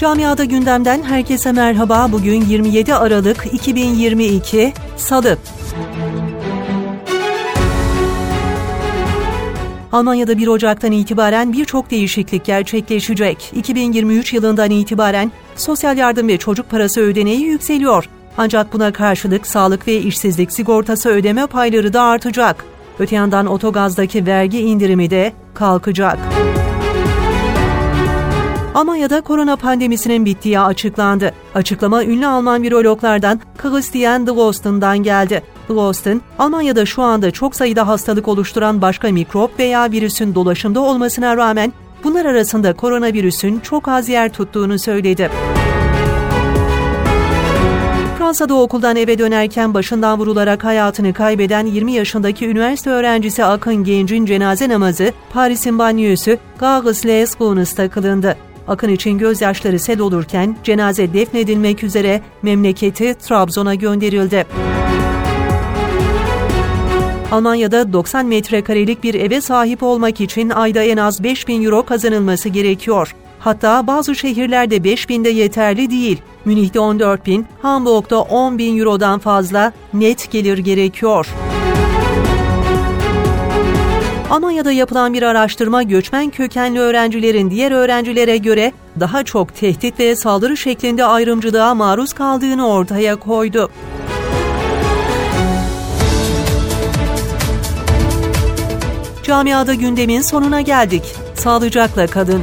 Camiada gündemden herkese merhaba. Bugün 27 Aralık 2022 Salı. Almanya'da 1 Ocak'tan itibaren birçok değişiklik gerçekleşecek. 2023 yılından itibaren sosyal yardım ve çocuk parası ödeneği yükseliyor. Ancak buna karşılık sağlık ve işsizlik sigortası ödeme payları da artacak. Öte yandan otogazdaki vergi indirimi de kalkacak. Almanya'da korona pandemisinin bittiği açıklandı. Açıklama ünlü Alman virologlardan Christian Drosten'dan geldi. Drosten, Almanya'da şu anda çok sayıda hastalık oluşturan başka mikrop veya virüsün dolaşımda olmasına rağmen bunlar arasında koronavirüsün çok az yer tuttuğunu söyledi. Fransa'da okuldan eve dönerken başından vurularak hayatını kaybeden 20 yaşındaki üniversite öğrencisi Akın Genç'in cenaze namazı Paris'in banyosu Gare les Gonus'ta kılındı. Akın için gözyaşları sel olurken cenaze defnedilmek üzere memleketi Trabzon'a gönderildi. Almanya'da 90 metrekarelik bir eve sahip olmak için ayda en az 5000 euro kazanılması gerekiyor. Hatta bazı şehirlerde 5000 de yeterli değil. Münih'te 14 bin, Hamburg'da 10 bin eurodan fazla net gelir gerekiyor. Almanya'da yapılan bir araştırma göçmen kökenli öğrencilerin diğer öğrencilere göre daha çok tehdit ve saldırı şeklinde ayrımcılığa maruz kaldığını ortaya koydu. Camiada gündemin sonuna geldik. Sağlıcakla kalın.